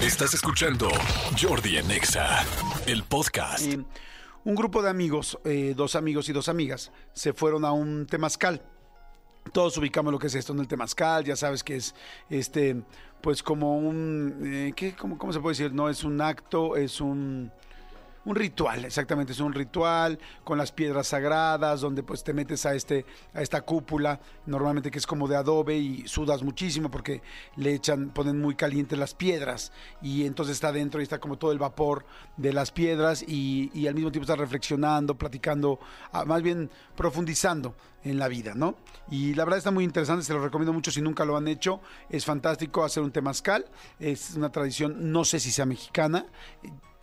Estás escuchando Jordi en Exa, el podcast. Un grupo de amigos, eh, dos amigos y dos amigas, se fueron a un temazcal. Todos ubicamos lo que es esto en el temazcal, ya sabes que es este, pues como un, eh, ¿qué? ¿Cómo, ¿cómo se puede decir? No es un acto, es un, un ritual, exactamente, es un ritual con las piedras sagradas, donde pues te metes a, este, a esta cúpula, normalmente que es como de adobe y sudas muchísimo porque le echan, ponen muy calientes las piedras y entonces está dentro y está como todo el vapor de las piedras y, y al mismo tiempo estás reflexionando, platicando, ah, más bien profundizando en la vida, ¿no? Y la verdad está muy interesante, se lo recomiendo mucho si nunca lo han hecho, es fantástico hacer un temazcal, es una tradición, no sé si sea mexicana,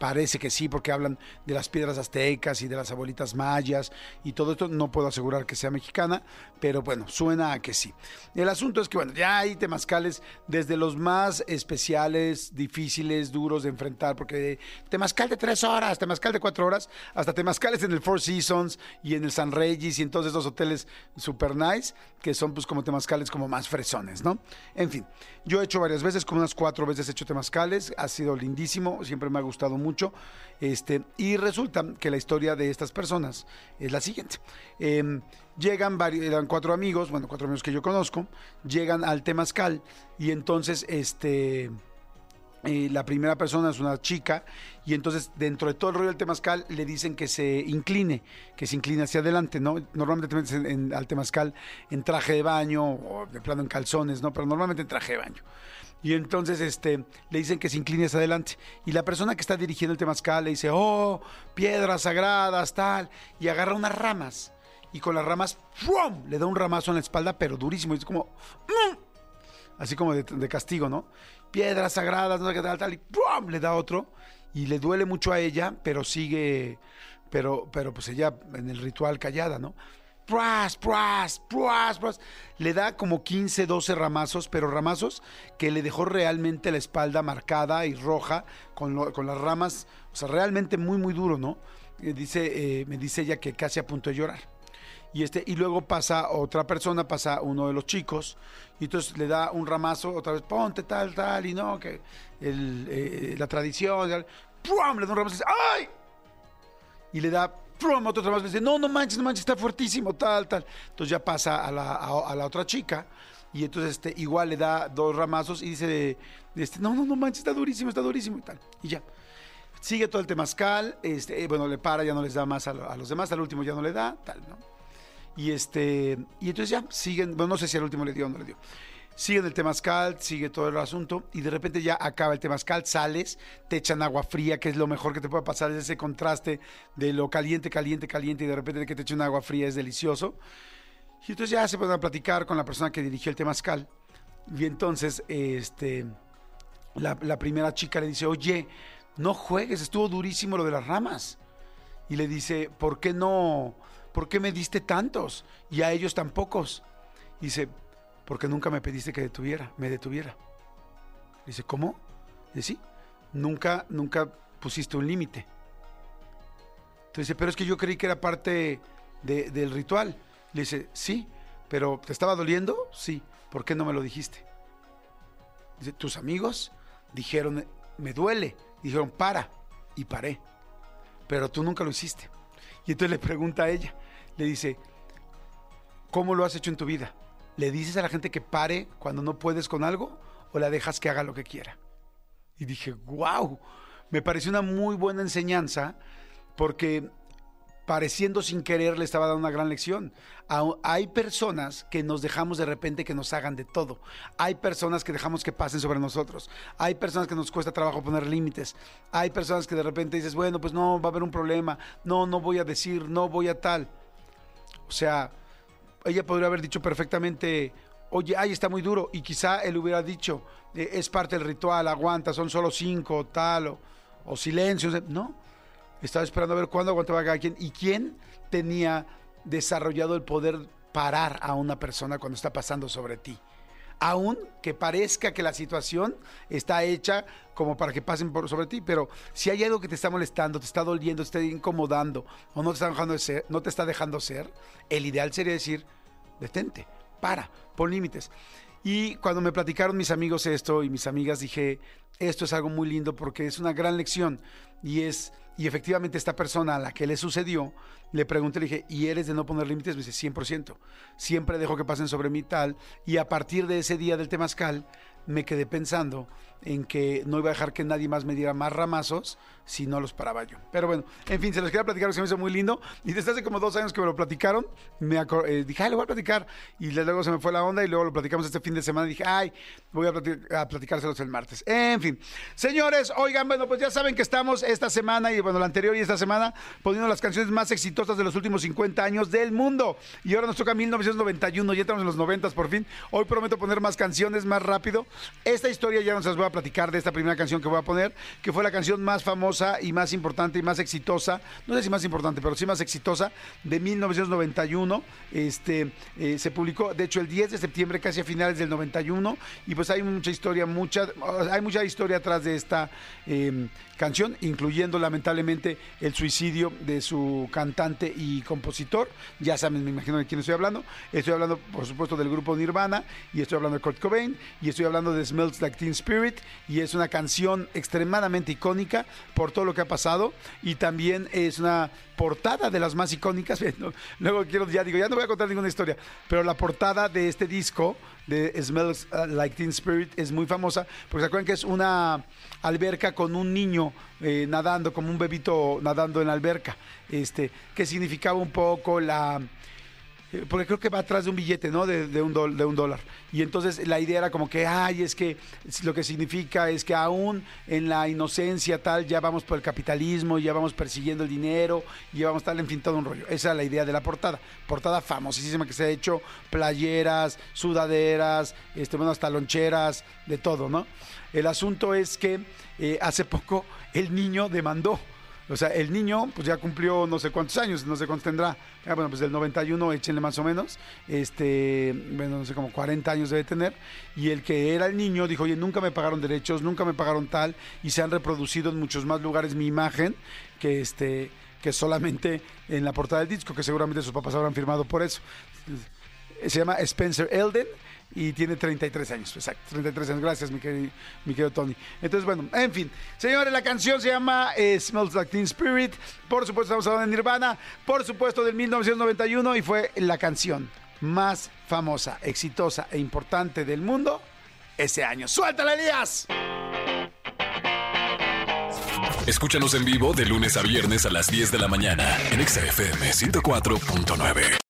Parece que sí, porque hablan de las piedras aztecas y de las abuelitas mayas y todo esto. No puedo asegurar que sea mexicana, pero bueno, suena a que sí. El asunto es que, bueno, ya hay temazcales desde los más especiales, difíciles, duros de enfrentar, porque temazcal de tres horas, temazcal de cuatro horas, hasta temazcales en el Four Seasons y en el San Regis y en todos esos hoteles super nice, que son pues como temazcales como más fresones, ¿no? En fin, yo he hecho varias veces, como unas cuatro veces he hecho temazcales, ha sido lindísimo, siempre me ha gustado mucho. Este, y resulta que la historia de estas personas es la siguiente. Eh, llegan varios, eran cuatro amigos, bueno, cuatro amigos que yo conozco, llegan al Temazcal y entonces este. Eh, la primera persona es una chica y entonces dentro de todo el rollo del temazcal le dicen que se incline, que se incline hacia adelante, ¿no? Normalmente en, en, al temazcal en traje de baño o de plano en calzones, ¿no? Pero normalmente en traje de baño. Y entonces este, le dicen que se incline hacia adelante. Y la persona que está dirigiendo el temazcal le dice, oh, piedras sagradas, tal. Y agarra unas ramas. Y con las ramas, ¡fum! le da un ramazo en la espalda, pero durísimo. Y es como, ¡mmm! Así como de, castigo, ¿no? Piedras sagradas, no sé qué tal, tal. Y ¡pum! le da otro. Y le duele mucho a ella, pero sigue, pero, pero pues ella en el ritual callada, ¿no? pras, pras, pras, pras. Le da como 15, 12 ramazos, pero ramazos que le dejó realmente la espalda marcada y roja con, lo, con las ramas, o sea, realmente muy, muy duro, ¿no? Dice, eh, me dice ella que casi a punto de llorar. Y, este, y luego pasa otra persona, pasa uno de los chicos, y entonces le da un ramazo, otra vez, ponte tal, tal, y no, que el, eh, la tradición, le da un ramazo y dice, ¡ay! Y le da ¡pum! otro ramazo, y dice, no, no manches, no manches, está fuertísimo, tal, tal. Entonces ya pasa a la, a, la otra chica, y entonces este, igual le da dos ramazos y dice, este, no, no, no manches, está durísimo, está durísimo, y tal. Y ya. Sigue todo el temazcal, este, bueno, le para, ya no les da más a los demás, al último ya no le da, tal, ¿no? Y este, y entonces ya siguen, bueno, no sé si al último le dio o no le dio. Siguen el temazcal, sigue todo el asunto y de repente ya acaba el temazcal, sales, te echan agua fría, que es lo mejor que te puede pasar, es ese contraste de lo caliente, caliente, caliente y de repente que te echen agua fría es delicioso. Y entonces ya se pueden platicar con la persona que dirigió el temazcal. Y entonces, este, la, la primera chica le dice, oye, no juegues, estuvo durísimo lo de las ramas. Y le dice, ¿por qué no? ¿Por qué me diste tantos y a ellos tan pocos? Dice, porque nunca me pediste que detuviera, me detuviera. Dice, ¿cómo? Dice, sí, nunca, nunca pusiste un límite. Entonces dice, pero es que yo creí que era parte de, del ritual. Le dice, sí, pero ¿te estaba doliendo? Sí, ¿por qué no me lo dijiste? Dice, tus amigos dijeron, me duele. Dijeron, para, y paré. Pero tú nunca lo hiciste. Y entonces le pregunta a ella, le dice, ¿cómo lo has hecho en tu vida? ¿Le dices a la gente que pare cuando no puedes con algo o la dejas que haga lo que quiera? Y dije, wow, me pareció una muy buena enseñanza porque pareciendo sin querer le estaba dando una gran lección. Hay personas que nos dejamos de repente que nos hagan de todo. Hay personas que dejamos que pasen sobre nosotros. Hay personas que nos cuesta trabajo poner límites. Hay personas que de repente dices, bueno, pues no, va a haber un problema. No, no voy a decir, no voy a tal. O sea, ella podría haber dicho perfectamente, oye, ay, está muy duro. Y quizá él hubiera dicho, eh, es parte del ritual, aguanta, son solo cinco, tal, o, silencio. No, estaba esperando a ver cuándo aguantaba cada quien y quién tenía desarrollado el poder parar a una persona cuando está pasando sobre ti. Aún que parezca que la situación está hecha como para que pasen por sobre ti, pero si hay algo que te está molestando, te está doliendo, te está incomodando o no te está dejando ser, no te está dejando ser, el ideal sería decir, detente, para, pon límites. Y cuando me platicaron mis amigos esto y mis amigas, dije, esto es algo muy lindo porque es una gran lección y es y efectivamente esta persona a la que le sucedió, le pregunté, le dije, ¿y eres de no poner límites? Me dice, 100%. Siempre dejo que pasen sobre mí tal. Y a partir de ese día del temazcal, me quedé pensando en que no iba a dejar que nadie más me diera más ramazos si no los paraba yo. Pero bueno, en fin, se los quería platicar, se me hizo muy lindo. Y desde hace como dos años que me lo platicaron, me eh, dije, ay, lo voy a platicar. Y luego se me fue la onda y luego lo platicamos este fin de semana. Y dije, ay, voy a, a platicárselos el martes. En fin, señores, oigan, bueno, pues ya saben que estamos esta semana y bueno, la anterior y esta semana poniendo las canciones más exitosas de los últimos 50 años del mundo. Y ahora nos toca 1991, ya estamos en los 90 por fin. Hoy prometo poner más canciones más rápido. Esta historia ya nos las voy a platicar de esta primera canción que voy a poner, que fue la canción más famosa y más importante y más exitosa, no sé si más importante, pero sí más exitosa, de 1991. Este, eh, se publicó, de hecho, el 10 de septiembre, casi a finales del 91, y pues hay mucha historia, mucha, hay mucha historia atrás de esta em, canción, incluyendo lamentablemente el suicidio de su cantante y compositor. Ya saben, me imagino de quién estoy hablando. Estoy hablando, por supuesto, del grupo Nirvana, y estoy hablando de Kurt Cobain, y estoy hablando de Smells Like Teen Spirit, y es una canción extremadamente icónica por todo lo que ha pasado y también es una portada de las más icónicas. Luego quiero, ya digo, ya no voy a contar ninguna historia, pero la portada de este disco de Smells uh, Like Teen Spirit es muy famosa porque se acuerdan que es una alberca con un niño eh, nadando, como un bebito nadando en la alberca, este, que significaba un poco la porque creo que va atrás de un billete, ¿no? De, un de un dólar. Y entonces la idea era como que, ay, es que lo que significa es que aún en la inocencia tal, ya vamos por el capitalismo, ya vamos persiguiendo el dinero, ya vamos tal, en fin, todo un rollo. Esa es la idea de la portada. Portada famosísima que se ha hecho, playeras, sudaderas, este, bueno, hasta loncheras, de todo, ¿no? El asunto es que eh, hace poco el niño demandó o sea, el niño, pues ya cumplió no sé cuántos años, no sé cuántos tendrá. Ah, bueno, pues del 91, échenle más o menos. Este, bueno, no sé, como 40 años debe tener. Y el que era el niño dijo, oye, nunca me pagaron derechos, nunca me pagaron tal. Y se han reproducido en muchos más lugares mi imagen que este que solamente en la portada del disco, que seguramente sus papás habrán firmado por eso. Se llama Spencer Elden y tiene 33 años, exacto, 33 años. Gracias, mi querido, Tony. Entonces, bueno, en fin. Señores, la canción se llama eh, Smells Like Teen Spirit. Por supuesto, estamos hablando de Nirvana. Por supuesto, del 1991 y fue la canción más famosa, exitosa e importante del mundo ese año. ¡Suéltala, Elías! Escúchanos en vivo de lunes a viernes a las 10 de la mañana en XFM 104.9.